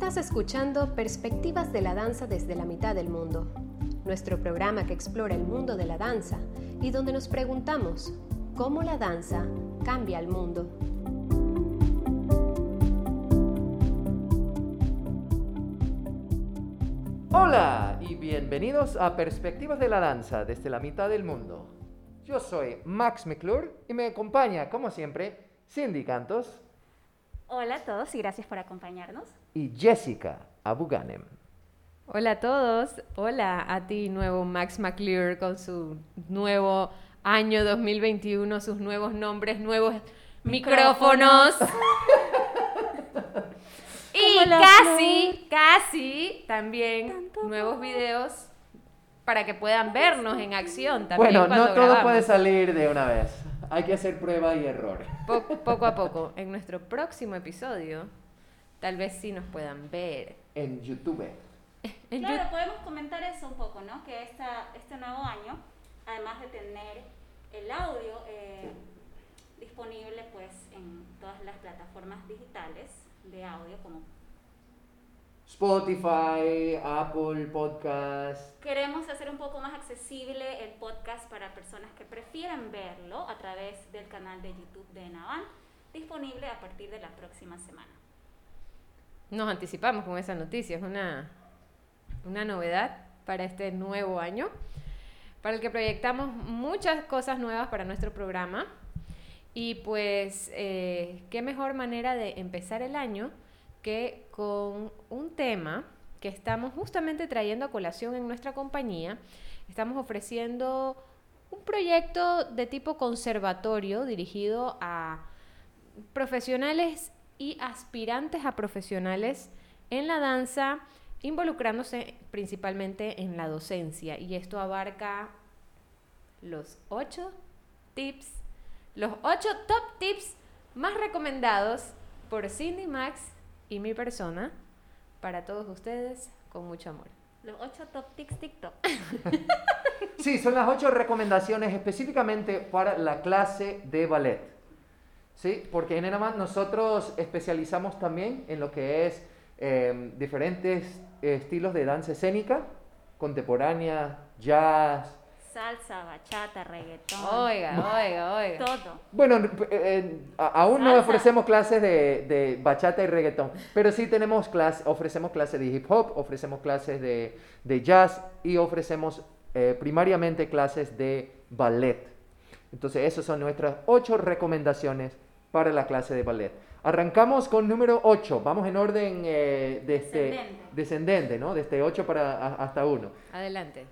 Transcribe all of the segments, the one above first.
Estás escuchando Perspectivas de la Danza desde la mitad del mundo, nuestro programa que explora el mundo de la danza y donde nos preguntamos cómo la danza cambia el mundo. Hola y bienvenidos a Perspectivas de la Danza desde la mitad del mundo. Yo soy Max McClure y me acompaña, como siempre, Cindy Cantos Hola a todos y gracias por acompañarnos. Y Jessica Abuganem. Hola a todos, hola a ti nuevo Max McClure con su nuevo año 2021, sus nuevos nombres, nuevos micrófonos. y casi, casi también nuevos videos para que puedan vernos en acción también. Bueno, cuando no todo grabamos. puede salir de una vez. Hay que hacer prueba y error. Po- poco a poco. En nuestro próximo episodio, tal vez sí nos puedan ver. En YouTube. En Claro, podemos comentar eso un poco, ¿no? Que esta, este nuevo año, además de tener el audio eh, disponible pues en todas las plataformas digitales de audio, como Spotify, Apple Podcast. queremos hacer un poco más accesible el podcast para personas que prefieran verlo a través del canal de YouTube de Navan, disponible a partir de la próxima semana. Nos anticipamos con esa noticia, es una, una novedad para este nuevo año, para el que proyectamos muchas cosas nuevas para nuestro programa. Y pues, eh, qué mejor manera de empezar el año que con un tema que estamos justamente trayendo a colación en nuestra compañía. Estamos ofreciendo un proyecto de tipo conservatorio dirigido a profesionales y aspirantes a profesionales en la danza, involucrándose principalmente en la docencia. Y esto abarca los ocho tips, los ocho top tips más recomendados por Cindy Max y mi persona para todos ustedes con mucho amor. Los 8 top tics TikTok. Sí, son las ocho recomendaciones específicamente para la clase de ballet. Sí, porque en Enaman nosotros especializamos también en lo que es eh, diferentes eh, estilos de danza escénica, contemporánea, jazz. Salsa, bachata, reggaetón. Oiga, oiga, oiga. Todo. Bueno, eh, eh, aún no ofrecemos clases de, de bachata y reggaetón, pero sí tenemos clases, ofrecemos clases de hip hop, ofrecemos clases de, de jazz y ofrecemos eh, primariamente clases de ballet. Entonces, esas son nuestras ocho recomendaciones para la clase de ballet. Arrancamos con número 8, vamos en orden eh, este- Descendente. descendente, ¿no? Desde 8 para, a- hasta 1. Adelante.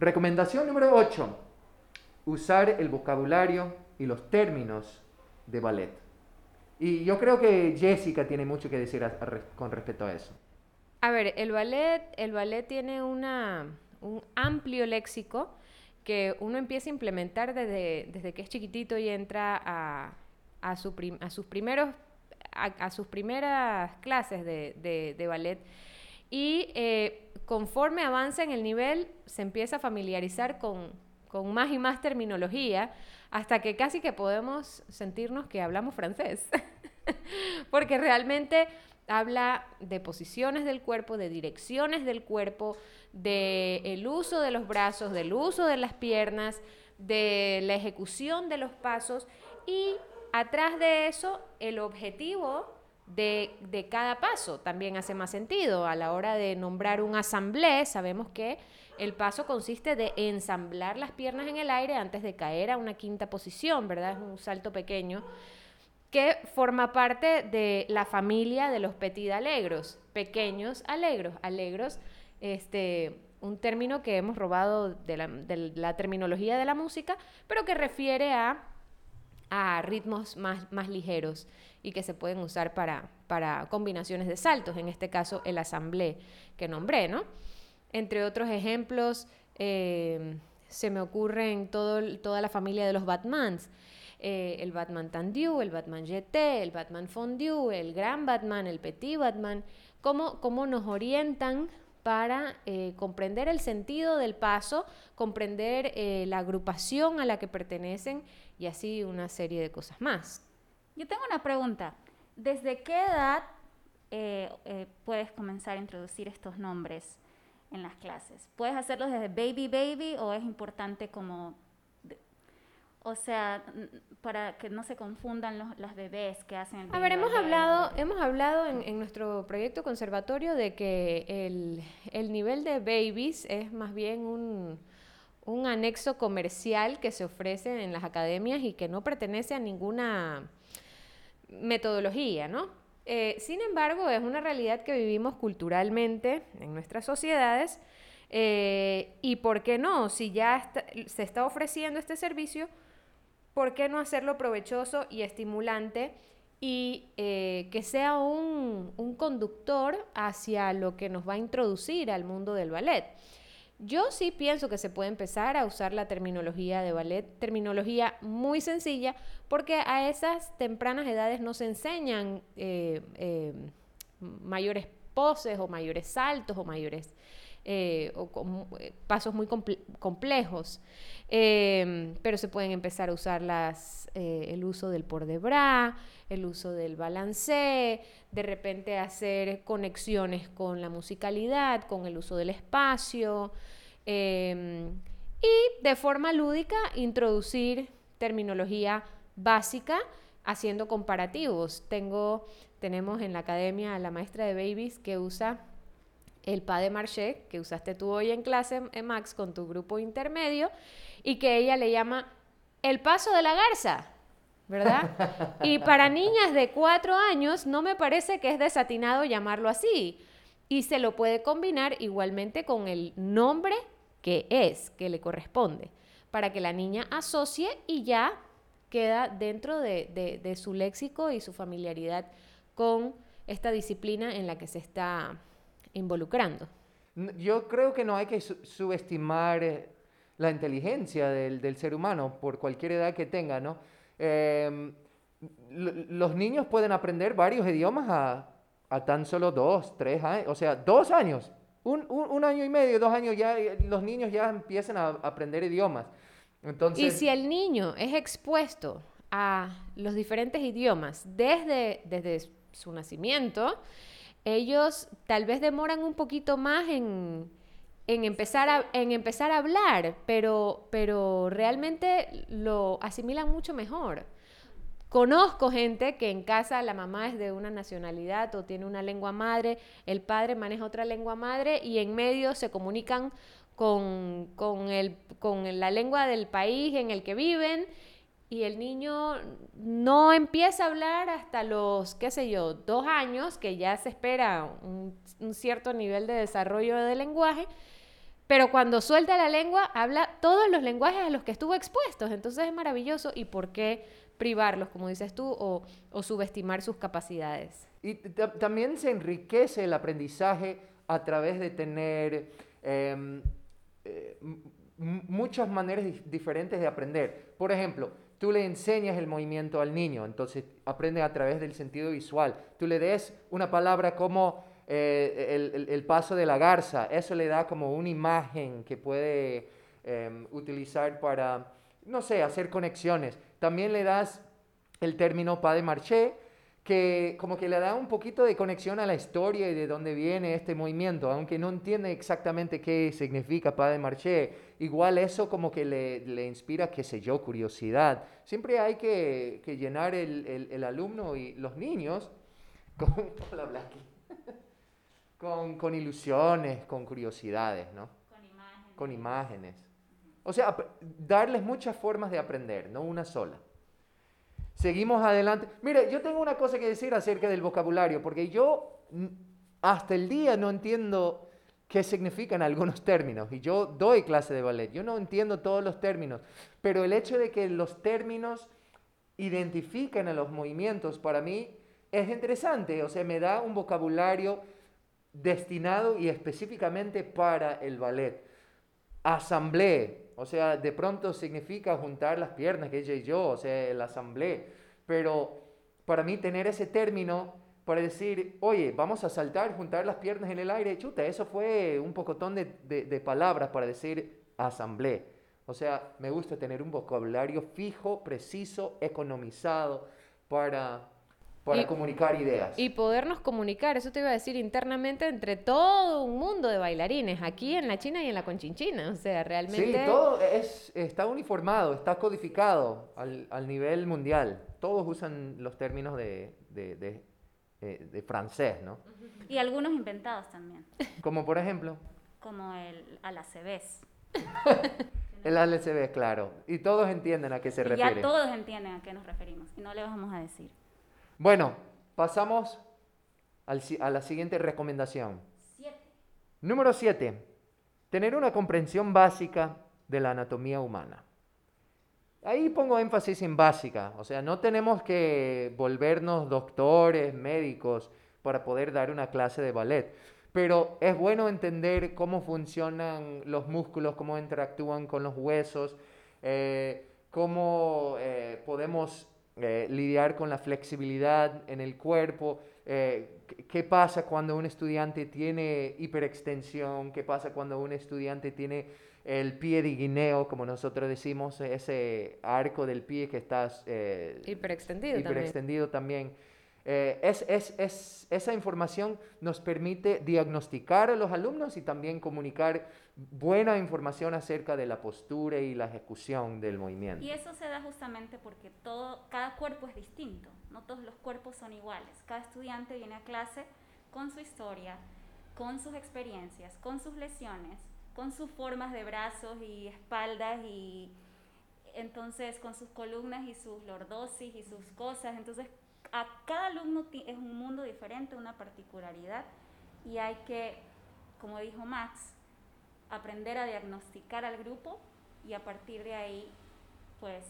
Recomendación número 8. Usar el vocabulario y los términos de ballet. Y yo creo que Jessica tiene mucho que decir a- a re- con respecto a eso. A ver, el ballet, el ballet tiene una, un amplio léxico que uno empieza a implementar desde, desde que es chiquitito y entra a, a, su prim- a sus primeros a, sus primeras clases de, ballet. Y eh, conforme avanza en el nivel se empieza a familiarizar con, con más y más terminología hasta que casi que podemos sentirnos que hablamos francés. Porque realmente habla de posiciones del cuerpo, de direcciones del cuerpo, de el uso de los brazos, del uso de las piernas, de la ejecución de los pasos y atrás de eso el objetivo de, de cada paso también hace más sentido. A la hora de nombrar un asamblé, sabemos que el paso consiste de ensamblar las piernas en el aire antes de caer a una quinta posición, ¿verdad? Es un salto pequeño que forma parte de la familia de los petit alegros, pequeños alegros, alegros, este, un término que hemos robado de la, de la terminología de la música, pero que refiere a, a ritmos más, más ligeros y que se pueden usar para, para combinaciones de saltos, en este caso el asamblé que nombré, ¿no? Entre otros ejemplos, eh, se me ocurren todo, toda la familia de los Batmans. Eh, el Batman Tendu, el Batman GT, el Batman Fondue, el Gran Batman, el Petit Batman, cómo, cómo nos orientan para eh, comprender el sentido del paso, comprender eh, la agrupación a la que pertenecen y así una serie de cosas más. Yo tengo una pregunta. ¿Desde qué edad eh, puedes comenzar a introducir estos nombres en las clases? ¿Puedes hacerlo desde baby baby o es importante como o sea, para que no se confundan los, las bebés que hacen el A ver, hemos hablado, hemos hablado en, nuestro proyecto conservatorio de que el, el, nivel de babies es más bien un, un anexo comercial que se ofrece en las academias y que no pertenece a ninguna metodología, ¿no? Eh, sin embargo, es una realidad que vivimos culturalmente en nuestras sociedades eh, y ¿por qué no? Si ya se está ofreciendo este servicio, ¿por qué no hacerlo provechoso y estimulante y eh, que sea un, un conductor hacia lo que nos va a introducir al mundo del ballet? Yo sí pienso que se puede empezar a usar la terminología de ballet, terminología muy sencilla, porque a esas tempranas edades no se enseñan eh, eh, mayores poses o mayores saltos o mayores eh, pasos muy complejos. pero se pueden empezar a usar las, el uso del port de bras, el uso del balancé, de repente hacer conexiones con la musicalidad, con el uso del espacio em, y de forma lúdica introducir terminología básica haciendo comparativos. Tengo, tenemos en la academia a la maestra de babies que usa el pas de marché, que usaste tú hoy en clase, eh, Max, con tu grupo intermedio, y que ella le llama el paso de la garza. ¿verdad? Y para niñas de cuatro años no me parece que es desatinado llamarlo así. Y se lo puede combinar igualmente con el nombre que es, que le corresponde, para que la niña asocie y ya queda dentro de, su léxico y su familiaridad con esta disciplina en la que se está involucrando. Yo creo que no hay que subestimar eh, la inteligencia del, del, ser humano por cualquier edad que tenga, ¿no? Em, los niños pueden aprender varios idiomas a, tan solo dos, tres años, o sea, dos años, un, año y medio, dos años, ya eh, los niños ya empiezan a aprender idiomas. Entonces, y si el niño es expuesto a los diferentes idiomas desde, desde su nacimiento, ellos tal vez demoran un poquito más en, en empezar, a, en empezar a hablar, pero, pero realmente lo asimilan mucho mejor. Conozco gente que en casa la mamá es de una nacionalidad o tiene una lengua madre, el padre maneja otra lengua madre y en medio se comunican con, con, el, con la lengua del país en el que viven y el niño no empieza a hablar hasta los, qué sé yo, dos años, que ya se espera un, cierto nivel de desarrollo del lenguaje, pero cuando suelta la lengua, habla todos los lenguajes a los que estuvo expuestos. Entonces es maravilloso. ¿Y por qué privarlos, como dices tú, o, subestimar sus capacidades? Y también se enriquece el aprendizaje a través de tener em, eh, muchas maneras diferentes de aprender. Por ejemplo, tú le enseñas el movimiento al niño, entonces aprende a través del sentido visual. Tú le des una palabra como eh, el, paso de la garza, eso le da como una imagen que puede em, utilizar para, no sé, hacer conexiones. También le das el término pas de marché, que como que le da un poquito de conexión a la historia y de dónde viene este movimiento, aunque no entiende exactamente qué significa pas de marché, igual eso como que le, le inspira, qué sé yo, curiosidad. Siempre hay que, que llenar el, el, alumno y los niños con... Con, con ilusiones, con curiosidades, ¿no? Con imágenes. Con imágenes. O sea, darles muchas formas de aprender, no una sola. Seguimos adelante. Mire, yo tengo una cosa que decir acerca del vocabulario, porque yo hasta el día no entiendo qué significan algunos términos. Y yo doy clase de ballet, yo no entiendo todos los términos, pero el hecho de que los términos identifiquen a los movimientos para mí es interesante, o sea, me da un vocabulario destinado y específicamente para el ballet. Asamblea, o sea, de pronto significa juntar las piernas, que ella y yo, o sea, el asamblea. Pero para mí tener ese término para decir, oye, vamos a saltar, juntar las piernas en el aire, chuta, eso fue un pocotón de, de palabras para decir asamblea. O sea, me gusta tener un vocabulario fijo, preciso, economizado para para Y- comunicar ideas. Y podernos comunicar, eso te iba a decir internamente, entre todo un mundo de bailarines, aquí en la China y en la Conchinchina. O sea, realmente... Sí, todo es, está uniformado, está codificado al, al nivel mundial. Todos usan los términos de, de, de, eh, de francés, ¿no? Y algunos inventados también, Como por ejemplo, como el alacebés. el ALCB, claro. Y todos entienden a qué se Y refiere. ya todos entienden a qué nos referimos y no le vamos a decir. Bueno, pasamos al a la siguiente recomendación. Número 7. Tener una comprensión básica de la anatomía humana. Ahí pongo énfasis en básica, o sea, no tenemos que volvernos doctores, médicos, para poder dar una clase de ballet, pero es bueno entender cómo funcionan los músculos, cómo interactúan con los huesos, eh, cómo eh, podemos eh, lidiar con la flexibilidad en el cuerpo, eh, qué- pasa cuando un estudiante tiene hiperextensión, qué pasa cuando un estudiante tiene el pie de guineo, como nosotros decimos, ese arco del pie que está eh, Hiperextendido también. hiperextendido también. Eh, es, es- es- esa información nos permite diagnosticar a los alumnos y también comunicar buena información acerca de la postura y la ejecución del movimiento. Y eso se da justamente porque todo, cada cuerpo es distinto, no todos los cuerpos son iguales. Cada estudiante viene a clase con su historia, con sus experiencias, con sus lesiones, con sus formas de brazos y espaldas y entonces con sus columnas y sus lordosis y sus cosas. Entonces a cada alumno es un mundo diferente, una particularidad y hay que, como dijo Max, aprender a diagnosticar al grupo y a partir de ahí pues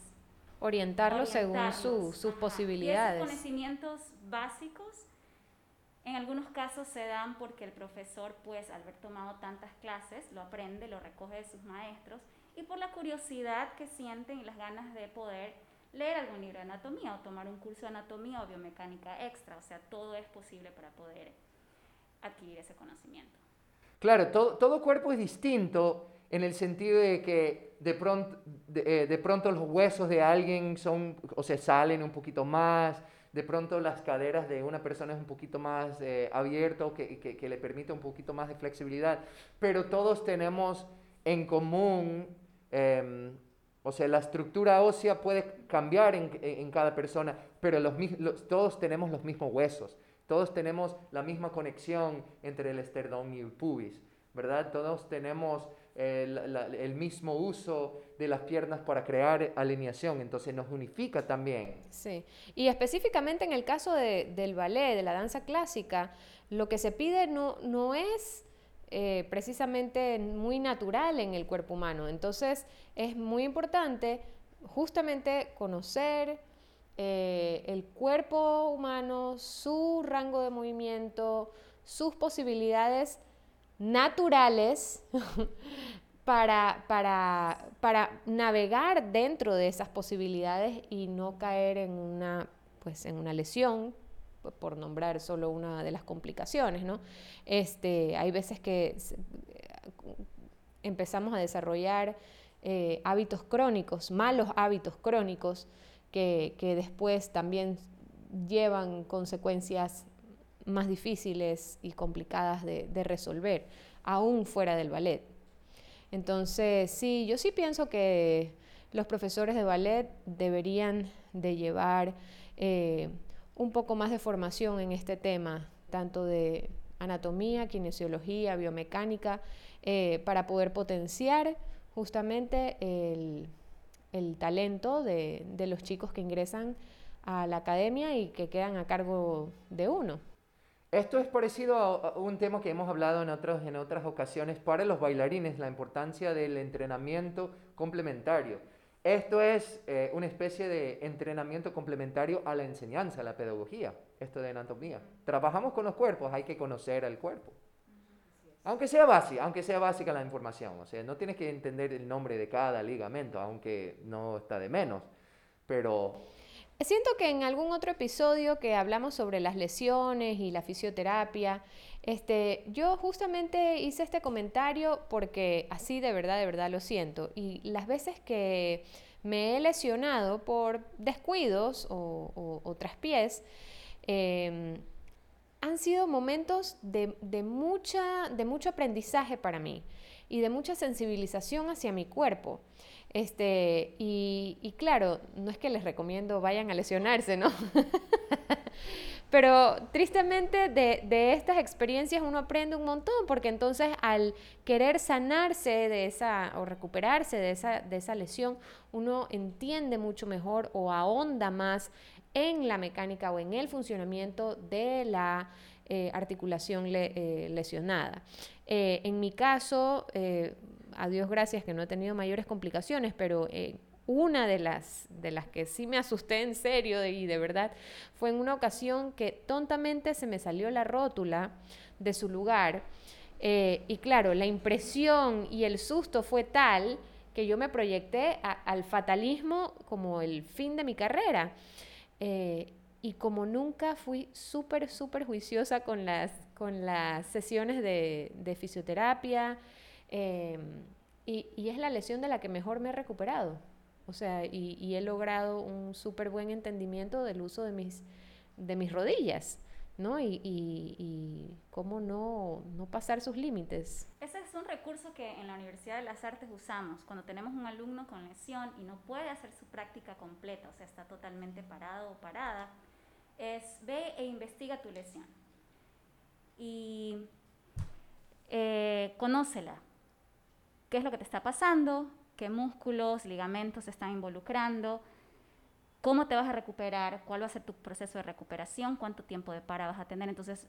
Orientarlo según su- orientarlos. sus Ajá. posibilidades. Y esos conocimientos básicos en algunos casos se dan porque el profesor, pues al haber tomado tantas clases, lo aprende, lo recoge de sus maestros y por la curiosidad que sienten y las ganas de poder leer algún libro de anatomía o tomar un curso de anatomía o biomecánica extra. O sea, todo es posible para poder adquirir ese conocimiento. Claro, todo, cuerpo es distinto en el sentido de que de eh, pronto los huesos de alguien son, o se salen un poquito más, de pronto las caderas de una persona es un poquito más eh, abierto, que, que- le permite un poquito más de flexibilidad, pero todos tenemos en común, em, o sea, la estructura ósea puede cambiar en, cada persona, pero todos tenemos los mismos huesos, todos tenemos la misma conexión entre el esternón y el pubis, ¿verdad? Todos tenemos eh, el mismo uso de las piernas para crear alineación, entonces nos unifica también. Sí, y específicamente en el caso de- del ballet, de la danza clásica, lo que se pide no, no es eh, precisamente muy natural en el cuerpo humano. Entonces es muy importante justamente conocer eh, el cuerpo humano, su rango de movimiento, sus posibilidades naturales para, para, para navegar dentro de esas posibilidades y no caer en una, pues, en una lesión, por nombrar solo una de las complicaciones, ¿no? Este, hay veces que empezamos a desarrollar eh, hábitos crónicos, malos hábitos crónicos, que, después también llevan consecuencias más difíciles y complicadas de, de resolver, aún fuera del ballet. Entonces, sí, yo sí pienso que los profesores de ballet deberían de llevar eh, un poco más de formación en este tema, tanto de anatomía, kinesiología, biomecánica, eh, para poder potenciar justamente el, el talento de, los chicos que ingresan a la academia y que quedan a cargo de uno. Esto es parecido a, un tema que hemos hablado en otras ocasiones para los bailarines, la importancia del entrenamiento complementario. Esto es eh, una especie de entrenamiento complementario a la enseñanza, a la pedagogía, esto de anatomía. Trabajamos con los cuerpos, hay que conocer al cuerpo. Aunque sea básica, aunque sea básica la información, o sea, no tienes que entender el nombre de cada ligamento, aunque no está de menos, pero Siento que en algún otro episodio que hablamos sobre las lesiones y la fisioterapia, este, yo justamente hice este comentario porque así de verdad, de verdad lo siento. Y las veces que me he lesionado por descuidos o, o- o traspiés, em, han sido momentos de, mucha, de mucho aprendizaje para mí y de mucha sensibilización hacia mi cuerpo. Este, y, claro, no es que les recomiendo vayan a lesionarse, ¿no? Pero tristemente de, estas experiencias uno aprende un montón, porque entonces al querer sanarse de esa o recuperarse de esa, de esa lesión, uno entiende mucho mejor o ahonda más en la mecánica o en el funcionamiento de la eh, articulación eh, lesionada. Eh, en mi caso, a Dios gracias que no he tenido mayores complicaciones, pero una de las, de las que sí me asusté en serio y de verdad fue en una ocasión que tontamente se me salió la rótula de su lugar. y claro, la impresión y el susto fue tal que yo me proyecté al fatalismo como el fin de mi carrera. Y como nunca fui súper, súper juiciosa con las, con las sesiones de, fisioterapia, em, y, es la lesión de la que mejor me he recuperado. O sea, y, he logrado un súper buen entendimiento del uso de mis, de mis rodillas. ¿No? Y, y, cómo no, no, pasar sus límites. Ese es un recurso que en la Universidad de las Artes usamos cuando tenemos un alumno con lesión y no puede hacer su práctica completa, o sea, está totalmente parado o parada es ve e investiga tu lesión y eh, conócela. ¿Qué es lo que te está pasando? ¿Qué músculos, ligamentos se están involucrando? ¿Cómo te vas a recuperar? ¿Cuál va a ser tu proceso de recuperación? ¿Cuánto tiempo de para vas a tener? Entonces,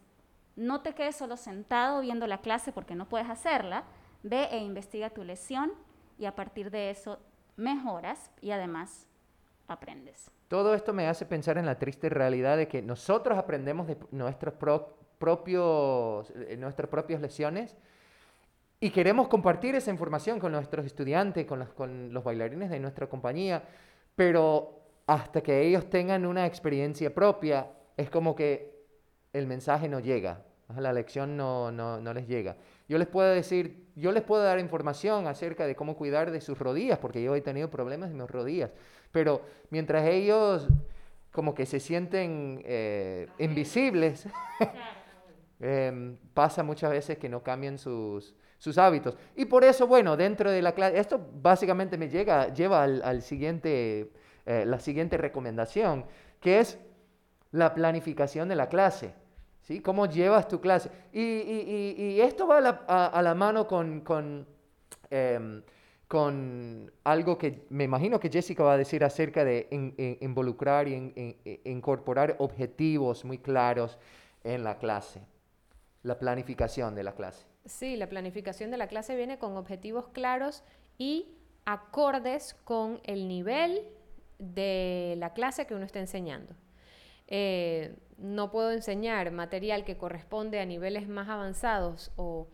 no te quedes solo sentado viendo la clase porque no puedes hacerla. Ve e investiga tu lesión y a partir de eso mejoras y además aprendes. Todo esto me hace pensar en la triste realidad de que nosotros aprendemos de nuestros propios, eh, nuestras propias lesiones y queremos compartir esa información con nuestros estudiantes, con los, con los bailarines de nuestra compañía, pero hasta que ellos tengan una experiencia propia, es como que el mensaje no llega, la lección no, no, no les llega. Yo les puedo decir, yo les puedo dar información acerca de cómo cuidar de sus rodillas, porque yo he tenido problemas en mis rodillas. Pero mientras ellos como que se sienten eh, invisibles, em, pasa muchas veces que no cambian sus, sus hábitos. Y por eso, bueno, dentro de la clase, esto básicamente me llega, lleva al, siguiente, eh, la siguiente recomendación, que es la planificación de la clase. ¿sí? ¿Cómo llevas tu clase? Y, esto va a la, mano con, em, con, algo que me imagino que Jessica va a decir acerca de involucrar y incorporar objetivos muy claros en la clase, la planificación de la clase. Sí, la planificación de la clase viene con objetivos claros y acordes con el nivel de la clase que uno está enseñando. Eh, no puedo enseñar material que corresponde a niveles más avanzados o,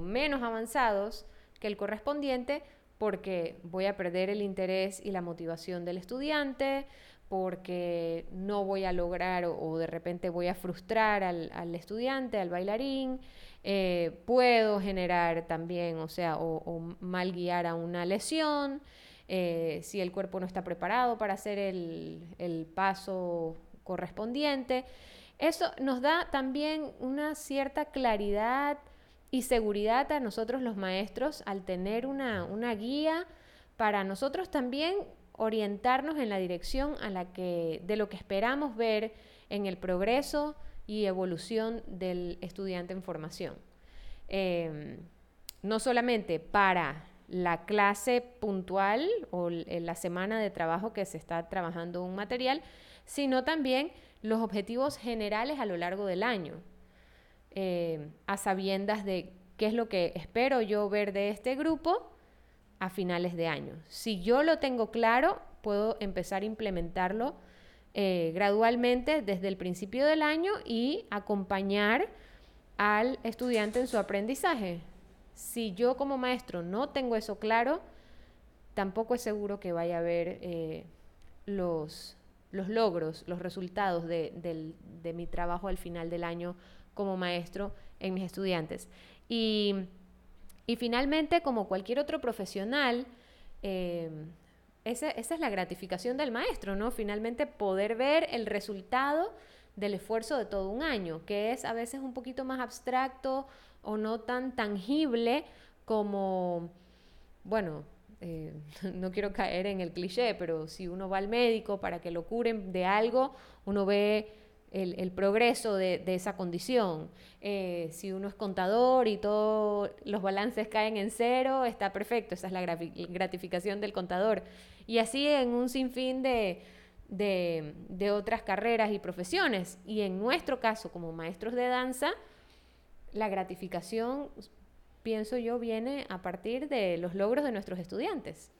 menos avanzados que el correspondiente porque voy a perder el interés y la motivación del estudiante, porque no voy a lograr o, de repente voy a frustrar al, estudiante, al bailarín, eh, puedo generar también, o sea, o, mal guiar a una lesión, eh, si el cuerpo no está preparado para hacer el, el paso correspondiente. Eso nos da también una cierta claridad y seguridad a nosotros los maestros al tener una, guía para nosotros también orientarnos en la dirección a la que, de lo que esperamos ver en el progreso y evolución del estudiante en formación. Em, no solamente para la clase puntual o la semana de trabajo que se está trabajando un material, sino también los objetivos generales a lo largo del año, eh, a sabiendas de qué es lo que espero yo ver de este grupo a finales de año. Si yo lo tengo claro, puedo empezar a implementarlo eh, gradualmente desde el principio del año y acompañar al estudiante en su aprendizaje. Si yo como maestro no tengo eso claro, tampoco es seguro que vaya a haber eh, los, los logros, los resultados de, mi trabajo al final del año como maestro en mis estudiantes. Y, finalmente, como cualquier otro profesional, eh, esa, es la gratificación del maestro, ¿no? Finalmente poder ver el resultado del esfuerzo de todo un año, que es a veces un poquito más abstracto o no tan tangible como, bueno, eh, no quiero caer en el cliché, pero si uno va al médico para que lo curen de algo, uno ve el, progreso de, esa condición. Eh, si uno es contador y todos los balances caen en cero, está perfecto, esa es la gratificación del contador. Y así en un sinfín de, de, otras carreras y profesiones. Y en nuestro caso, como maestros de danza, la gratificación, pienso yo, viene a partir de los logros de nuestros estudiantes.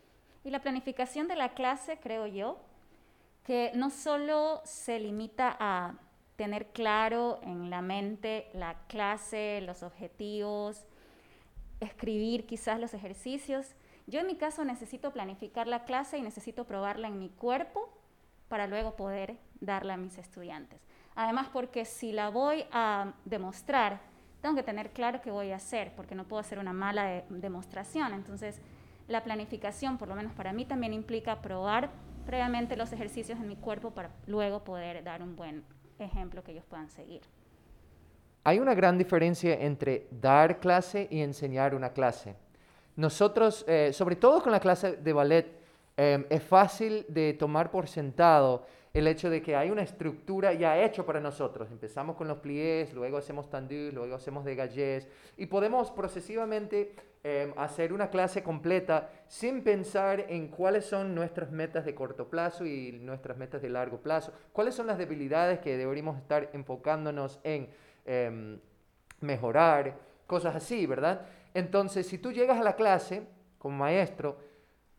Y la planificación de la clase, creo yo, que no solo se limita a tener claro en la mente la clase, los objetivos, escribir quizás los ejercicios. Yo en mi caso necesito planificar la clase y necesito probarla en mi cuerpo para luego poder darla a mis estudiantes. Además, porque si la voy a demostrar, tengo que tener claro qué voy a hacer, porque no puedo hacer una mala demostración. Entonces, la planificación, por lo menos para mí, también implica probar previamente los ejercicios en mi cuerpo para luego poder dar un buen ejemplo que ellos puedan seguir. Hay una gran diferencia entre dar clase y enseñar una clase. Nosotros, eh, sobre todo con la clase de ballet, em, es fácil de tomar por sentado el hecho de que hay una estructura ya hecha para nosotros. Empezamos con los pliés, luego hacemos tendus, luego hacemos dégagés y podemos procesivamente Em, hacer una clase completa sin pensar en cuáles son nuestras metas de corto plazo y nuestras metas de largo plazo, cuáles son las debilidades que deberíamos estar enfocándonos en em, mejorar, cosas así, ¿verdad? Entonces, si tú llegas a la clase como maestro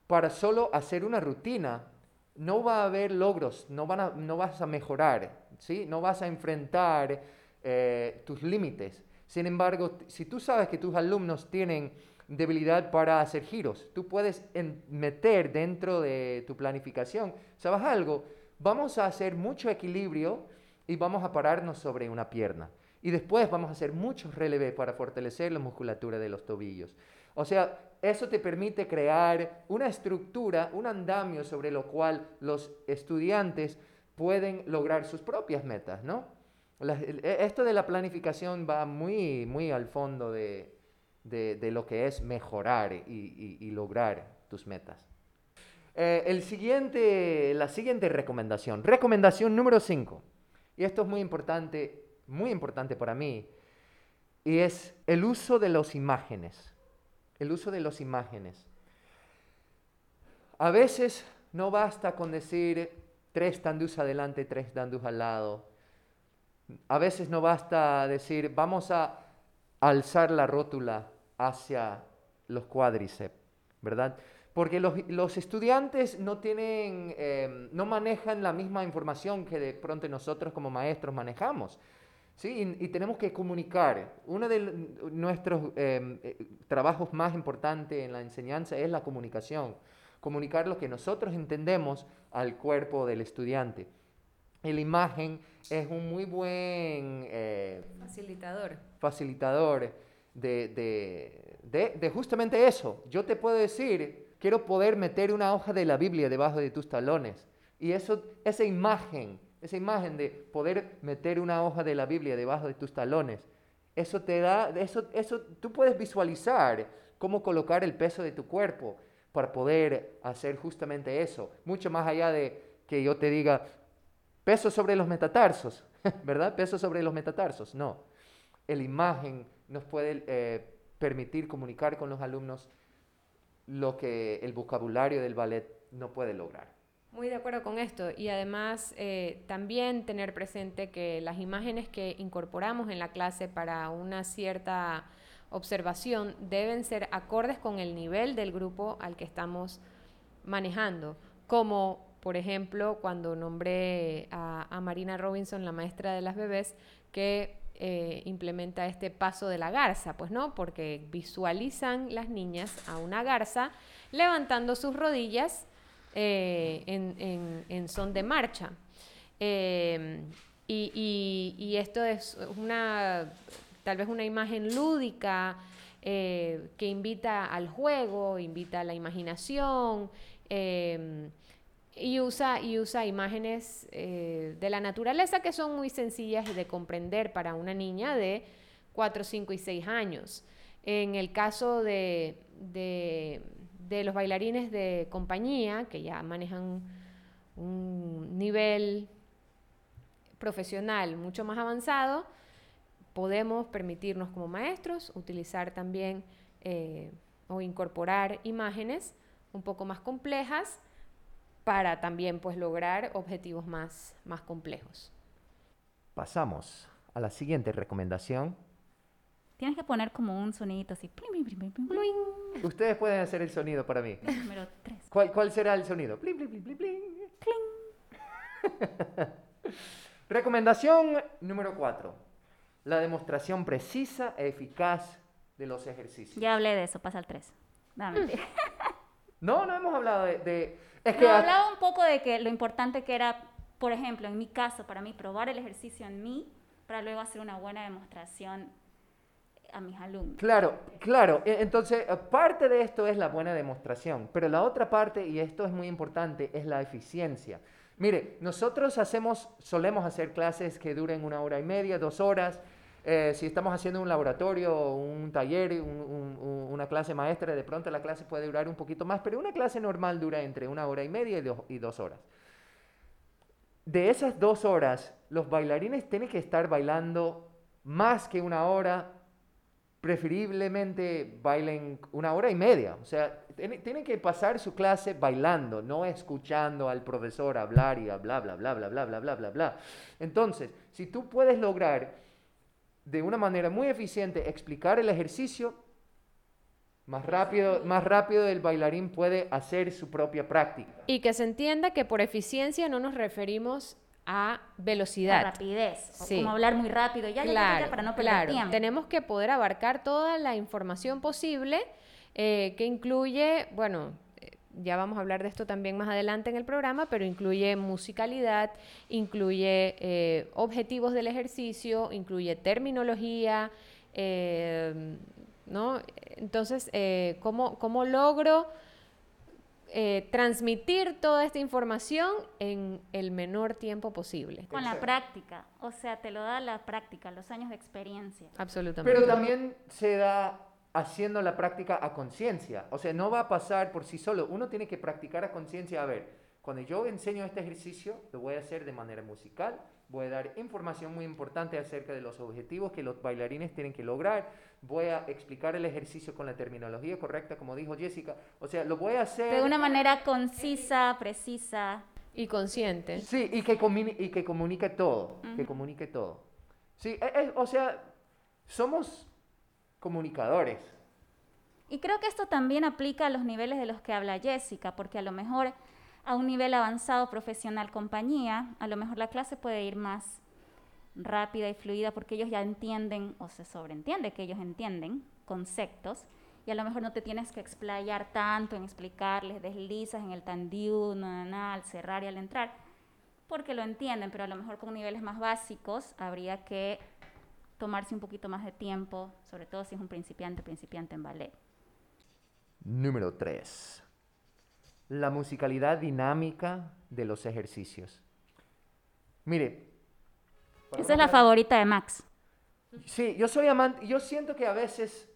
para solo hacer una rutina, no va a haber logros, no, vas a mejorar, ¿sí? no vas a enfrentar eh, tus límites. Sin embargo, si tú sabes que tus alumnos tienen debilidad para hacer giros. Tú puedes meter dentro de tu planificación, ¿sabes algo? Vamos a hacer mucho equilibrio y vamos a pararnos sobre una pierna. Y después vamos a hacer muchos relevés para fortalecer la musculatura de los tobillos. O sea, eso te permite crear una estructura, un andamio sobre lo cual los estudiantes pueden lograr sus propias metas, ¿no? esto de la planificación va muy, muy al fondo de, de, lo que es mejorar y, lograr tus metas. Eh, el siguiente, la siguiente recomendación, recomendación número 5, y esto es muy importante, muy importante para mí, y es el uso de las imágenes. El uso de las imágenes. A veces no basta con decir tres tandus adelante, tres tandus al lado. A veces no basta decir vamos a alzar la rótula hacia los cuádriceps, ¿verdad? Porque los, estudiantes no tienen, em, no manejan la misma información que de pronto nosotros como maestros manejamos. ¿Sí? Y, tenemos que comunicar. Uno de nuestros em, eh, trabajos más importantes en la enseñanza es la comunicación. Comunicar lo que nosotros entendemos al cuerpo del estudiante. La imagen es un muy buen... Eh, facilitador. Facilitador de, justamente eso. Yo te puedo decir, quiero poder meter una hoja de la Biblia debajo de tus talones. Y eso, esa imagen, esa imagen de poder meter una hoja de la Biblia debajo de tus talones, eso te da, eso, eso, tú puedes visualizar cómo colocar el peso de tu cuerpo para poder hacer justamente eso. Mucho más allá de que yo te diga, peso sobre los metatarsos, ¿verdad? Peso sobre los metatarsos. No. La imagen nos puede eh, permitir comunicar con los alumnos lo que el vocabulario del ballet no puede lograr. Muy de acuerdo con esto. Y además eh, también tener presente que las imágenes que incorporamos en la clase para una cierta observación deben ser acordes con el nivel del grupo al que estamos manejando, como por ejemplo cuando nombré a, Marina Robinson, la maestra de las bebés, que eh, implementa este paso de la garza, pues no, porque visualizan las niñas a una garza levantando sus rodillas eh, en, son de marcha. Em, y, esto es una, tal vez una imagen lúdica eh, que invita al juego, invita a la imaginación. Em, y usa, y usa imágenes eh, de la naturaleza que son muy sencillas de comprender para una niña de 4, 5 y 6 años. En el caso de, de, de los bailarines de compañía, que ya manejan un nivel profesional mucho más avanzado, podemos permitirnos como maestros utilizar también eh, o incorporar imágenes un poco más complejas para también pues lograr objetivos más, más complejos. Pasamos a la siguiente recomendación. Tienes que poner como un sonidito así. Plim, plim, plim. Ustedes pueden hacer el sonido para mí. Número 3. ¿Cuál, cuál será el sonido? Plim, plim, plim, plim, plim. Recomendación número 4. La demostración precisa e eficaz de los ejercicios. Ya hablé de eso, pasa al 3. No, mentira. No, no hemos hablado de... de- es que hablaba un poco de que lo importante que era, por ejemplo, en mi caso, para mí, probar el ejercicio en mí, para luego hacer una buena demostración a mis alumnos. Claro, claro. E- Entonces, eh, parte de esto es la buena demostración, pero la otra parte, y esto es muy importante, es la eficiencia. Mire, nosotros hacemos, solemos hacer clases que duren una hora y media, dos horas. Eh, si estamos haciendo un laboratorio, un taller, un- un- un- una clase maestra, de pronto la clase puede durar un poquito más, pero una clase normal dura entre una hora y media y y dos horas. De esas dos horas, los bailarines tienen que estar bailando más que una hora, preferiblemente bailen una hora y media. O sea, tiene- tienen que pasar su clase bailando, no escuchando al profesor hablar y bla, bla, bla, bla, bla, bla, bla, bla, bla. Entonces, si tú puedes lograr de una manera muy eficiente explicar el ejercicio, más rápido, más rápido el bailarín puede hacer su propia práctica. Y que se entienda que por eficiencia no nos referimos a velocidad. rapidez, o Sí. como hablar muy rápido, ya, ya, ya, ya, Claro, para no perder claro. tiempo. Tenemos que poder abarcar toda la información posible eh, que incluye, bueno, eh, ya vamos a hablar de esto también más adelante en el programa, pero incluye musicalidad, incluye eh, objetivos del ejercicio, incluye terminología, eh, ¿no? Entonces, ¿cómo, cómo logro eh, transmitir toda esta información en el menor tiempo posible? Con la práctica, o sea, te lo da la práctica, los años de experiencia. Absolutamente. Pero también se da haciendo la práctica a conciencia. O sea, no va a pasar por sí solo. Uno tiene que practicar a conciencia. A ver, cuando yo enseño este ejercicio, lo voy a hacer de manera musical. Voy a dar información muy importante acerca de los objetivos que los bailarines tienen que lograr. Voy a explicar el ejercicio con la terminología correcta, como dijo Jessica. O sea, lo voy a hacer... De una manera concisa, precisa. y consciente. Sí, y que, comuni- y que comunique todo, que comunique todo. Sí, e- e- o sea, somos comunicadores. Y creo que esto también aplica a los niveles de los que habla Jessica, porque a lo mejor a un nivel avanzado profesional compañía, a lo mejor la clase puede ir más rápida y fluida porque ellos ya entienden o se sobreentiende que ellos entienden conceptos y a lo mejor no te tienes que explayar tanto en explicarles, deslizas en el tandiu, al cerrar y al entrar, porque lo entienden, pero a lo mejor con niveles más básicos habría que tomarse un poquito más de tiempo, sobre todo si es un principiante, principiante en ballet. Número 3. La musicalidad dinámica de los ejercicios. Mire. Esa es la favorita de Max. Sí, yo soy amante, yo siento que a veces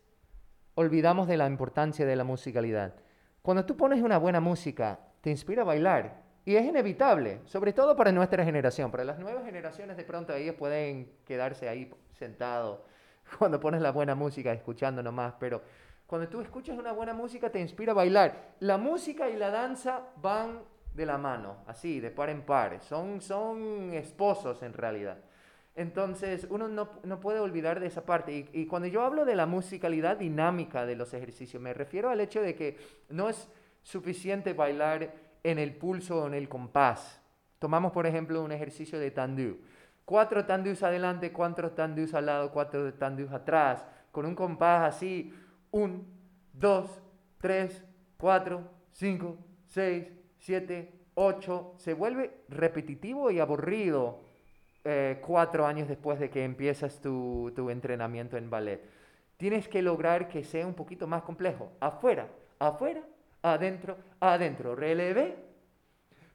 olvidamos de la importancia de la musicalidad. Cuando tú pones una buena música, te inspira a bailar. Y es inevitable, sobre todo para nuestra generación. Para las nuevas generaciones, de pronto ellos pueden quedarse ahí sentados cuando pones la buena música, escuchando nomás. Pero cuando tú escuchas una buena música, te inspira a bailar. La música y la danza van de la mano, así, de par en par. Son, son esposos en realidad. Entonces, uno no, no puede olvidar de esa parte. Y, y cuando yo hablo de la musicalidad dinámica de los ejercicios, me refiero al hecho de que no es suficiente bailar en el pulso o en el compás. Tomamos, por ejemplo, un ejercicio de tandú. Cuatro tandús adelante, cuatro tandús al lado, cuatro tandús atrás, con un compás así. Un, dos, tres, cuatro, cinco, seis, siete, ocho. Se vuelve repetitivo y aburrido eh, cuatro años después de que empiezas tu, tu entrenamiento en ballet. Tienes que lograr que sea un poquito más complejo. Afuera, afuera, adentro, adentro. Relevé,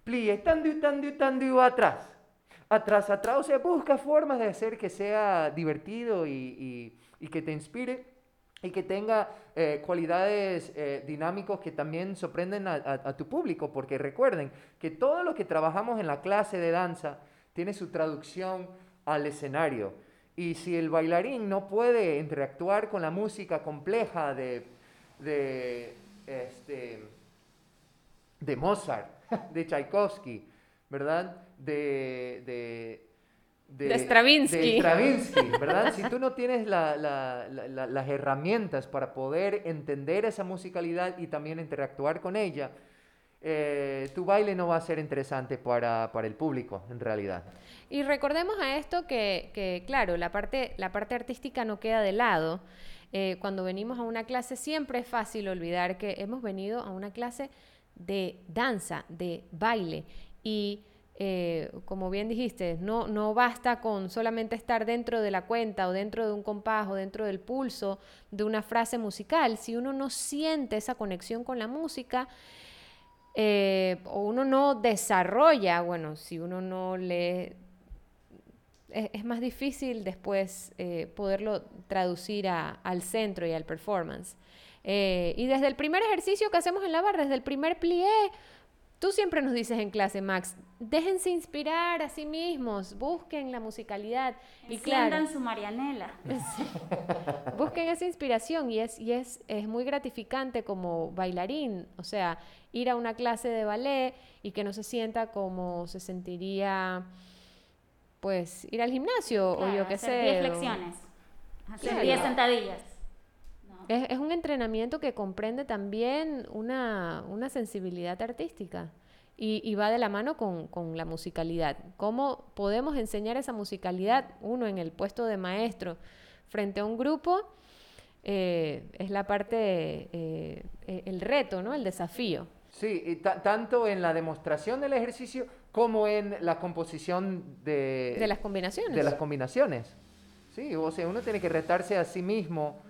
plie, tandu, tandu, tandu, atrás. Atrás, atrás. O sea, busca formas de hacer que sea divertido y, y que te inspire y que tenga eh, cualidades eh, dinámicos que también sorprenden a, a, a, tu público, porque recuerden que todo lo que trabajamos en la clase de danza tiene su traducción al escenario. Y si el bailarín no puede interactuar con la música compleja de, de, este, de Mozart, de Tchaikovsky, ¿verdad? De, de, de, de Stravinsky. De Stravinsky, ¿verdad? si tú no tienes la, la, la, las herramientas para poder entender esa musicalidad y también interactuar con ella, eh, tu baile no va a ser interesante para, para, el público, en realidad. Y recordemos a esto que, que claro, la parte, la parte artística no queda de lado. Eh, cuando venimos a una clase siempre es fácil olvidar que hemos venido a una clase de danza, de baile. Y eh, como bien dijiste, no, no basta con solamente estar dentro de la cuenta o dentro de un compás o dentro del pulso de una frase musical. Si uno no siente esa conexión con la música, eh, o uno no desarrolla, bueno, si uno no le... Es, más difícil después eh, poderlo traducir al centro y al performance. Y desde el primer ejercicio que hacemos en la barra, desde el primer plié, tú siempre nos dices en clase, Max, déjense inspirar a sí mismos, busquen la musicalidad. y claro, su Marianela. Busquen esa inspiración y, es, y es, es muy gratificante como bailarín, o sea, ir a una clase de ballet y que no se sienta como se sentiría, pues, ir al gimnasio claro, o yo qué sé. 10 flexiones, hacer 10 sentadillas. Es, es, un entrenamiento que comprende también una, una sensibilidad artística y, y, va de la mano con, con, la musicalidad. ¿Cómo podemos enseñar esa musicalidad? Uno en el puesto de maestro frente a un grupo eh, es la parte, eh, el reto, ¿no? el desafío. Sí, y tanto en la demostración del ejercicio como en la composición de, de las combinaciones. De las combinaciones. Sí, o sea, uno tiene que retarse a sí mismo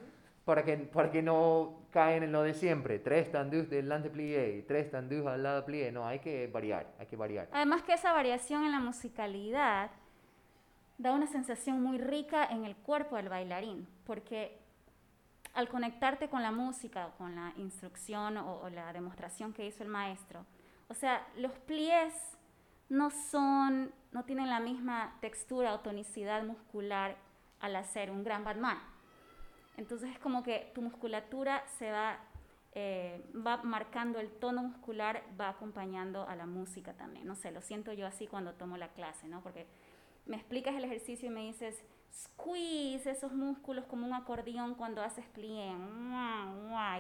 para que, para que no caen en lo de siempre. Tres tandus delante plié, tres tandus al lado plié. No, hay que variar, hay que variar. Además que esa variación en la musicalidad da una sensación muy rica en el cuerpo del bailarín, porque al conectarte con la música, con la instrucción o, o la demostración que hizo el maestro, o sea, los pliés no son, no tienen la misma textura o tonicidad muscular al hacer un gran Batman. Entonces es como que tu musculatura se va, eh, va marcando el tono muscular, va acompañando a la música también. No sé, lo siento yo así cuando tomo la clase, ¿no? Porque me explicas el ejercicio y me dices, squeeze esos músculos como un acordeón cuando haces plié.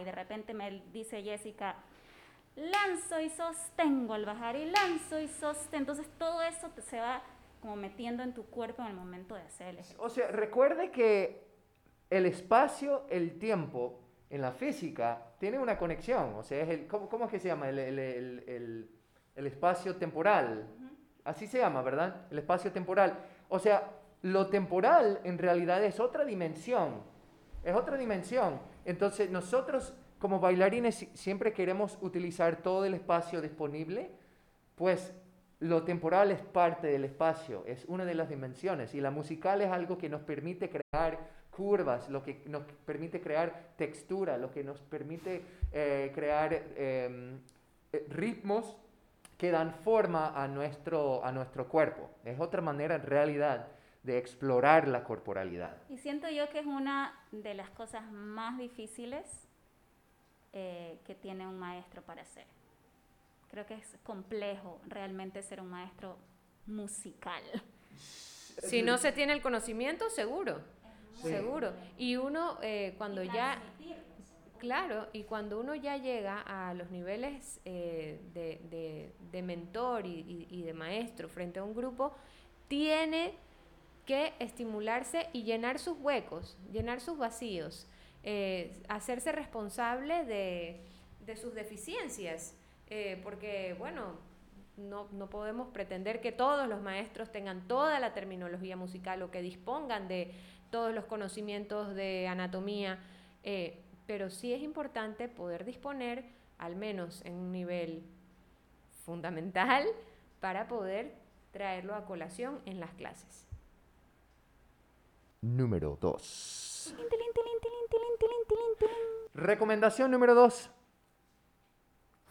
Y de repente me dice Jessica, lanzo y sostengo al bajar y lanzo y sostengo. Entonces todo eso se va como metiendo en tu cuerpo en el momento de hacer el ejercicio. O sea, recuerde que el espacio, el tiempo, en la física, tiene una conexión. O sea, es el, ¿cómo, ¿cómo, es que se llama? El, el, el, el espacio temporal. Uh -huh. Así se llama, ¿verdad? El espacio temporal. O sea, lo temporal en realidad es otra dimensión. Es otra dimensión. Entonces, nosotros como bailarines siempre queremos utilizar todo el espacio disponible, pues lo temporal es parte del espacio, es una de las dimensiones. Y la musical es algo que nos permite crear curvas, lo que nos permite crear textura, lo que nos permite eh, crear eh, ritmos que dan forma a nuestro, a nuestro cuerpo. Es otra manera en realidad de explorar la corporalidad. Y siento yo que es una de las cosas más difíciles eh, que tiene un maestro para hacer. Creo que es complejo realmente ser un maestro musical. Si no se tiene el conocimiento, seguro. Sí. Seguro. Y uno eh, cuando y ya... Claro, y cuando uno ya llega a los niveles eh, de, de, de, mentor y, y, y, de maestro frente a un grupo, tiene que estimularse y llenar sus huecos, llenar sus vacíos, eh, hacerse responsable de, de sus deficiencias, eh, porque, bueno, no, no, podemos pretender que todos los maestros tengan toda la terminología musical o que dispongan de todos los conocimientos de anatomía, eh, pero sí es importante poder disponer, al menos en un nivel fundamental, para poder traerlo a colación en las clases. Número 2. Recomendación número 2.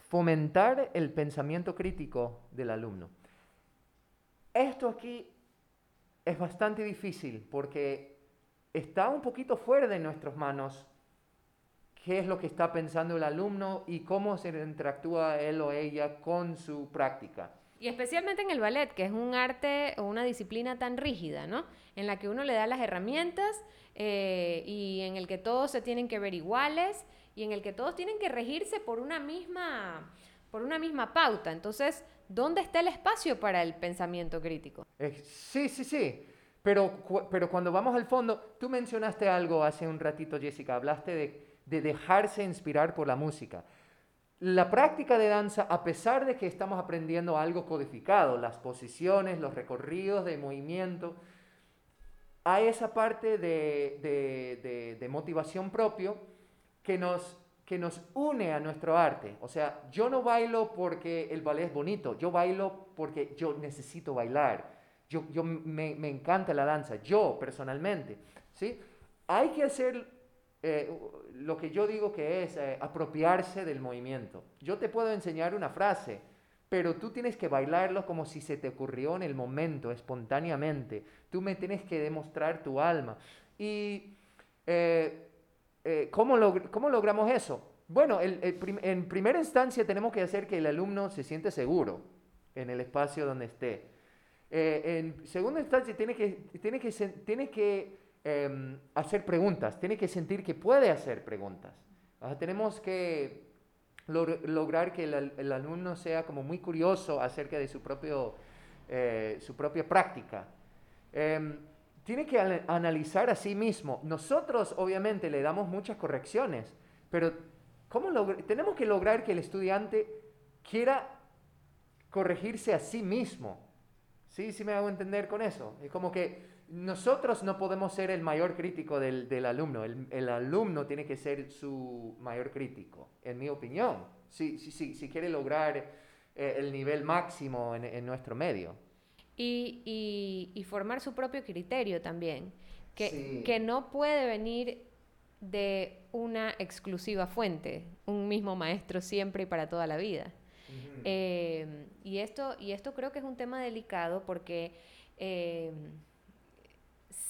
Fomentar el pensamiento crítico del alumno. Esto aquí es bastante difícil porque está un poquito fuera de nuestras manos qué es lo que está pensando el alumno y cómo se interactúa él o ella con su práctica. Y especialmente en el ballet, que es un arte o una disciplina tan rígida, ¿no? En la que uno le da las herramientas eh, y en el que todos se tienen que ver iguales y en el que todos tienen que regirse por una misma, por una misma pauta. Entonces, ¿dónde está el espacio para el pensamiento crítico? Eh, sí, sí, sí. Pero, pero cuando vamos al fondo, tú mencionaste algo hace un ratito, Jessica, hablaste de, de dejarse inspirar por la música. La práctica de danza, a pesar de que estamos aprendiendo algo codificado, las posiciones, los recorridos de movimiento, hay esa parte de, motivación propio que nos, que nos une a nuestro arte. O sea, yo no bailo porque el ballet es bonito, yo bailo porque yo necesito bailar. Yo, me, me encanta la danza, yo personalmente. ¿sí? Hay que hacer eh, lo que yo digo que es eh, apropiarse del movimiento. Yo te puedo enseñar una frase, pero tú tienes que bailarlo como si se te ocurrió en el momento, espontáneamente. Tú me tienes que demostrar tu alma. ¿Y eh, ¿cómo, logramos eso? Bueno, en primera instancia tenemos que hacer que el alumno se siente seguro en el espacio donde esté. En segunda instancia tiene que, tiene que, tiene que Em, hacer preguntas, tiene que sentir que puede hacer preguntas. tenemos que lograr que el, alumno sea como muy curioso acerca de su, propio, eh, su propia práctica. Em, tiene que analizar a sí mismo. Nosotros obviamente le damos muchas correcciones, pero ¿cómo tenemos que lograr que el estudiante quiera corregirse a sí mismo. ¿Sí? ¿Sí me hago entender con eso? Es como que nosotros no podemos ser el mayor crítico del, alumno, el, alumno tiene que ser su mayor crítico, en mi opinión, si, si quiere lograr eh, el nivel máximo en, nuestro medio. Y, formar su propio criterio también, que, que no puede venir de una exclusiva fuente, un mismo maestro siempre y para toda la vida. Eh, y, esto, y esto creo que es un tema delicado porque... Eh,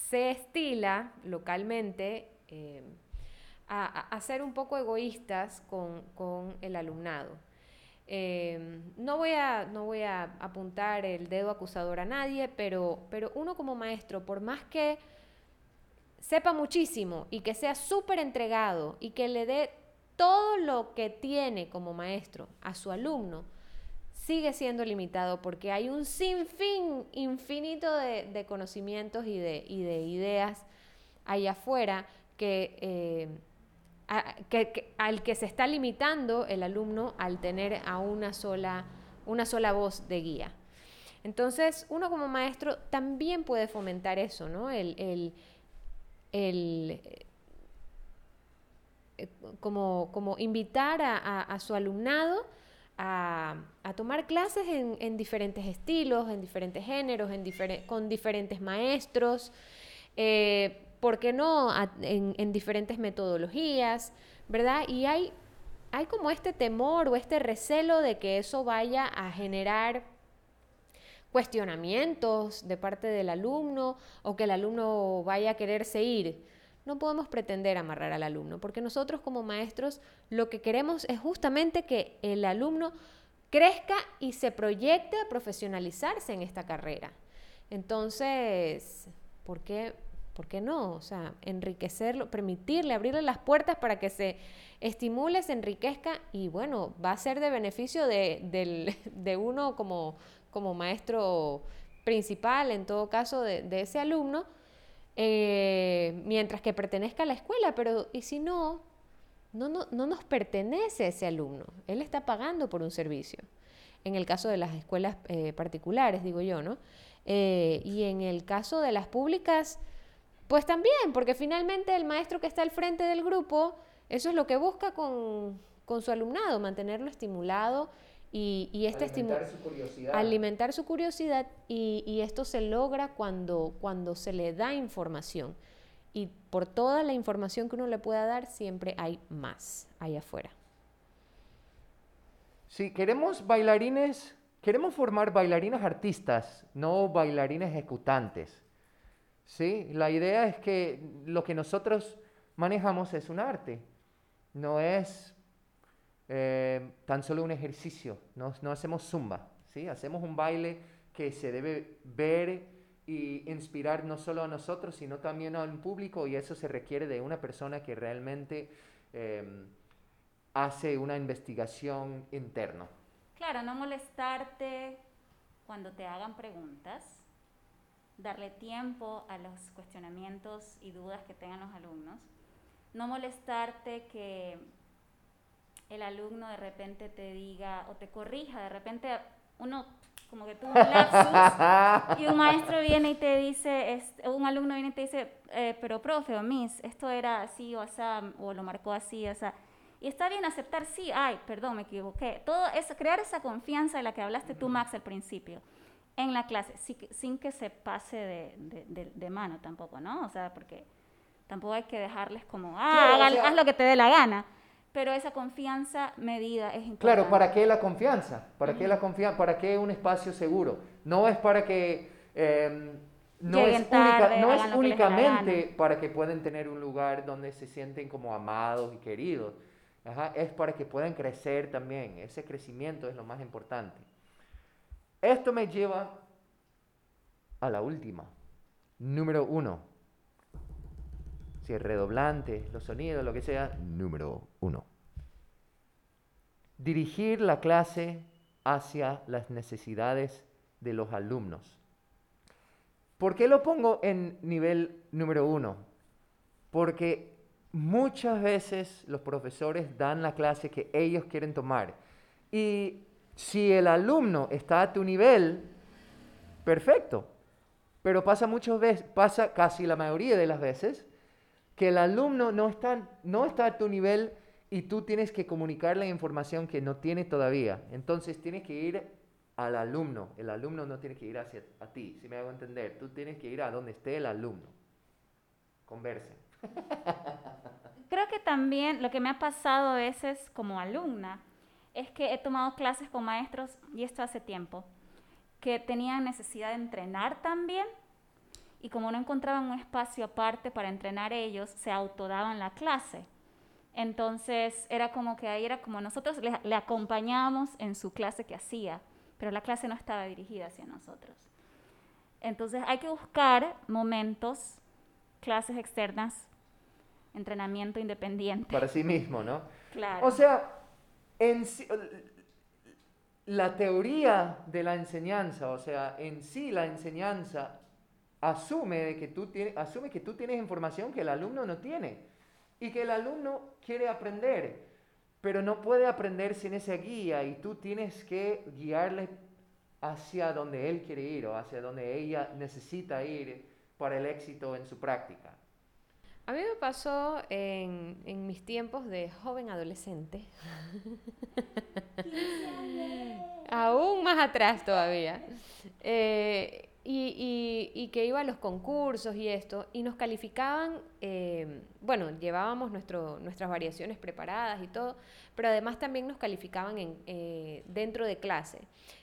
se estila localmente eh, a, ser un poco egoístas con, el alumnado. No, voy a, no voy a apuntar el dedo acusador a nadie, pero, pero uno como maestro, por más que sepa muchísimo y que sea súper entregado y que le dé todo lo que tiene como maestro a su alumno, sigue siendo limitado porque hay un sinfín infinito de, conocimientos y de, ideas allá afuera eh, que, al que se está limitando el alumno al tener a una sola, una sola voz de guía. Entonces, uno como maestro también puede fomentar eso, ¿no? El, eh, como, como invitar a su alumnado a, tomar clases en, diferentes estilos, en diferentes géneros, en con diferentes maestros, eh, ¿por qué no? en, diferentes metodologías, ¿verdad? Y hay, hay como este temor o este recelo de que eso vaya a generar cuestionamientos de parte del alumno o que el alumno vaya a quererse ir. No podemos pretender amarrar al alumno, porque nosotros como maestros lo que queremos es justamente que el alumno crezca y se proyecte a profesionalizarse en esta carrera. Entonces, ¿por qué, ¿por qué no? O sea, enriquecerlo, permitirle, abrirle las puertas para que se estimule, se enriquezca y bueno, va a ser de beneficio de, uno como, como maestro principal, en todo caso, de, de ese alumno, eh, mientras que pertenezca a la escuela, pero ¿y si no? No, no, no nos pertenece ese alumno, él está pagando por un servicio. En el caso de las escuelas eh, particulares, digo yo, ¿no? Eh, y en el caso de las públicas, pues también, porque finalmente el maestro que está al frente del grupo, eso es lo que busca con, con su alumnado, mantenerlo estimulado Y, y este Alimentar su curiosidad. alimentar su curiosidad y, y esto se logra cuando, cuando se le da información. Y por toda la información que uno le pueda dar, siempre hay más allá afuera. Sí, queremos bailarines, queremos formar bailarines artistas, no bailarines ejecutantes. Sí, la idea es que lo que nosotros manejamos es un arte, no es eh, tan solo un ejercicio, no, no hacemos zumba, ¿sí? hacemos un baile que se debe ver y inspirar no solo a nosotros, sino también al público y eso se requiere de una persona que realmente eh, hace una investigación interna. Claro, no molestarte cuando te hagan preguntas, darle tiempo a los cuestionamientos y dudas que tengan los alumnos, no molestarte que el alumno de repente te diga o te corrija, de repente uno como que tuvo un lapsus y un maestro viene y te dice, es, un alumno viene y te dice, eh, pero profe o miss, esto era así o así, o lo marcó así, o sea, y está bien aceptar, sí, ay, perdón, me equivoqué. Todo eso, crear esa confianza de la que hablaste tú, Max, al principio, en la clase, sin que se pase de, de, de, mano tampoco, ¿no? O sea, porque tampoco hay que dejarles como, ah, Claro, o sea- haz lo que te dé la gana. Pero esa confianza medida es importante. Claro, ¿para qué la confianza? ¿Para qué la confianza? ¿Para qué un espacio seguro? No es para que eh, no Lleguen es, única- no es únicamente para que puedan tener un lugar donde se sienten como amados y queridos. Ajá, es para que puedan crecer también. Ese crecimiento es lo más importante. Esto me lleva a la última. Número uno. Si es redoblante, los sonidos, lo que sea. Número uno. Dirigir la clase hacia las necesidades de los alumnos. ¿Por qué lo pongo en nivel número uno? Porque muchas veces los profesores dan la clase que ellos quieren tomar. Y si el alumno está a tu nivel, perfecto. Pero pasa muchas veces, pasa casi la mayoría de las veces, que el alumno no está, no está a tu nivel y tú tienes que comunicar la información que no tiene todavía. Entonces tienes que ir al alumno. El alumno no tiene que ir hacia a ti, si me hago entender. Tú tienes que ir a donde esté el alumno. Conversen. Creo que también lo que me ha pasado a veces como alumna es que he tomado clases con maestros, y esto hace tiempo, que tenían necesidad de entrenar también y como no encontraban un espacio aparte para entrenar ellos, se autodaban la clase. Entonces era como que ahí era como nosotros le, le acompañábamos en su clase que hacía, pero la clase no estaba dirigida hacia nosotros. Entonces hay que buscar momentos, clases externas, entrenamiento independiente. Para sí mismo, ¿no? Claro. O sea, en sí- la teoría de la enseñanza, o sea, en sí la enseñanza asume, que tú tienes, asume que tú tienes información que el alumno no tiene y que el alumno quiere aprender, pero no puede aprender sin esa guía y tú tienes que guiarle hacia donde él quiere ir o hacia donde ella necesita ir para el éxito en su práctica. A mí me pasó en, en mis tiempos de joven adolescente, aún más atrás todavía, eh, y, y- que iba a los concursos y esto, y nos calificaban, eh, bueno, llevábamos nuestro, nuestras variaciones preparadas y todo, pero además también nos calificaban en, eh, dentro de clase.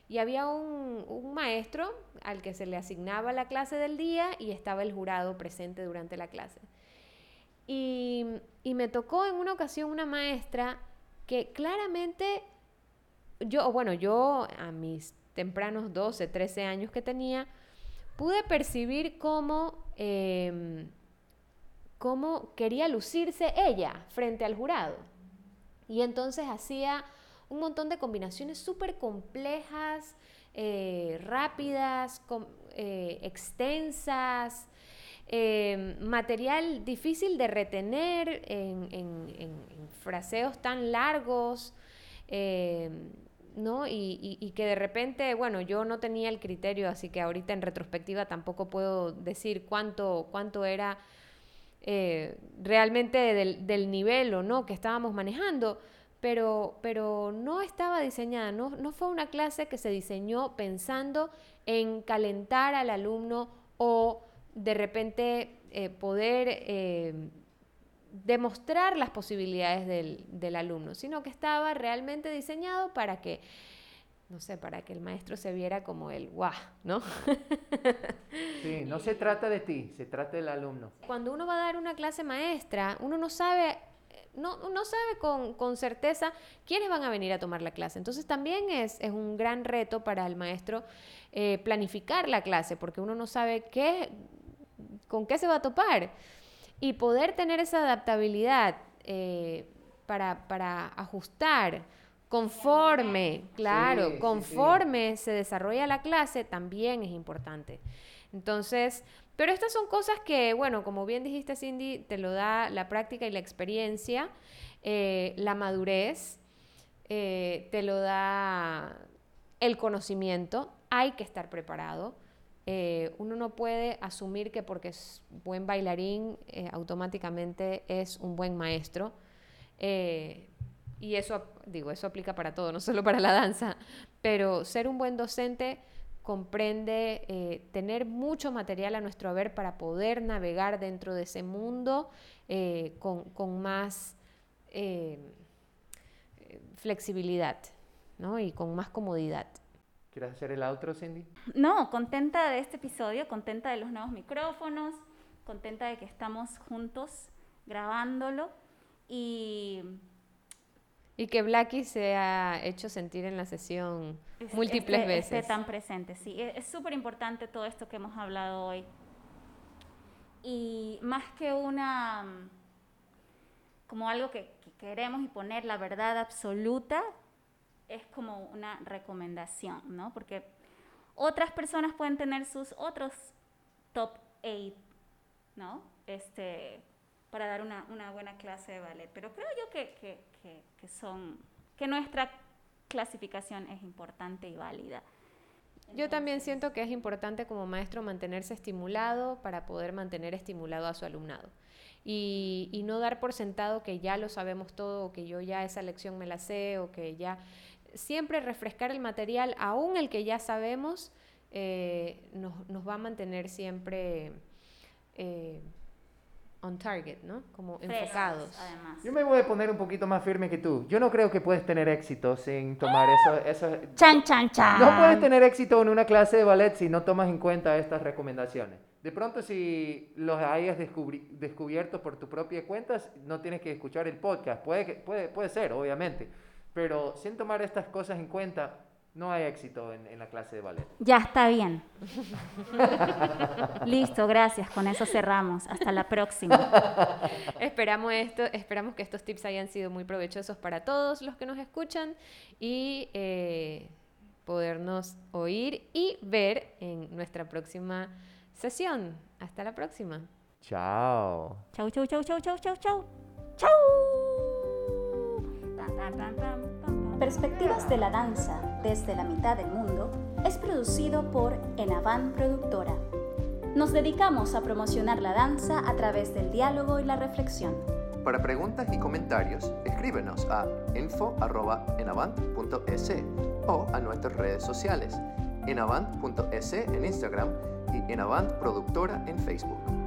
Y había un, un maestro al que se le asignaba la clase del día y estaba el jurado presente durante la clase. Y, y me tocó en una ocasión una maestra que claramente, yo, bueno, yo a mis tempranos 12, 13 años que tenía, pude percibir cómo, em, cómo quería lucirse ella frente al jurado. Y entonces hacía un montón de combinaciones súper complejas, eh, rápidas, eh, extensas, eh, material difícil de retener en, en- en- fraseos tan largos, eh, ¿no? Y, y- que de repente, bueno, yo no tenía el criterio, así que ahorita en retrospectiva tampoco puedo decir cuánto, cuánto era eh, realmente del, del nivel o no que estábamos manejando, pero, pero no estaba diseñada, no, no fue una clase que se diseñó pensando en calentar al alumno o de repente eh, poder eh, demostrar las posibilidades del, del, alumno, sino que estaba realmente diseñado para que, no sé, para que el maestro se viera como el guau, ¿no? Sí, no se trata de ti, se trata del alumno. Cuando uno va a dar una clase maestra, uno no sabe no, no sabe con, con, certeza quiénes van a venir a tomar la clase. Entonces también es, es un gran reto para el maestro eh, planificar la clase, porque uno no sabe qué, con qué se va a topar. Y poder tener esa adaptabilidad eh, para, para, ajustar conforme, claro, conforme se desarrolla la clase, también es importante. Entonces, pero estas son cosas que, bueno, como bien dijiste Cindy, te lo da la práctica y la experiencia, eh, la madurez, eh, te lo da el conocimiento, hay que estar preparado. Eh, uno no puede asumir que porque es buen bailarín automáticamente es un buen maestro. y eso, digo, eso aplica para todo, no solo para la danza, pero ser un buen docente comprende eh, tener mucho material a nuestro haber para poder navegar dentro de ese mundo eh, con, más eh, flexibilidad y con más comodidad. ¿Quieres hacer el outro, Cindy? No, contenta de este episodio, contenta de los nuevos micrófonos, contenta de que estamos juntos grabándolo y y que Blackie se ha hecho sentir en la sesión múltiples veces. Esté tan presente, sí. E-, es súper importante todo esto que hemos hablado hoy. Y más que una, como algo que, queremos y poner la verdad absoluta, es como una recomendación, ¿no? Porque otras personas pueden tener sus otros top 8, ¿no? Este, para dar una, una buena clase de ballet. Pero creo yo que, que, que, son, que nuestra clasificación es importante y válida. Yo también siento que es importante como maestro mantenerse estimulado para poder mantener estimulado a su alumnado. Y, y, no dar por sentado que ya lo sabemos todo, o que yo ya esa lección me la sé, o que ya... Siempre refrescar el material, aún el que ya sabemos, eh, nos, nos, va a mantener siempre... Eh, on target, ¿no? Como enfocados. Yo me voy a poner un poquito más firme que tú. Yo no creo que puedes tener éxito sin tomar eso, eso. Chan, chan, chan. No puedes tener éxito en una clase de ballet si no tomas en cuenta estas recomendaciones. De pronto, si los hayas descubierto por tu propia cuenta, no tienes que escuchar el podcast. Puede, puede, puede ser, obviamente. Pero sin tomar estas cosas en cuenta, no hay éxito en, la clase de ballet. Ya está bien. Listo, gracias. Con eso cerramos. Hasta la próxima. esperamos, esto, esperamos que estos tips hayan sido muy provechosos para todos los que nos escuchan y eh, podernos oír y ver en nuestra próxima sesión. Hasta la próxima. Chao. Chau, chau, chau, chau, chau, chau, chau. Chau. Perspectivas de la danza desde la mitad del mundo es producido por Enavan Productora. Nos dedicamos a promocionar la danza a través del diálogo y la reflexión. Para preguntas y comentarios, escríbenos a info.enavant.es o a nuestras redes sociales, enavant.es en Instagram y Enavant Productora en Facebook.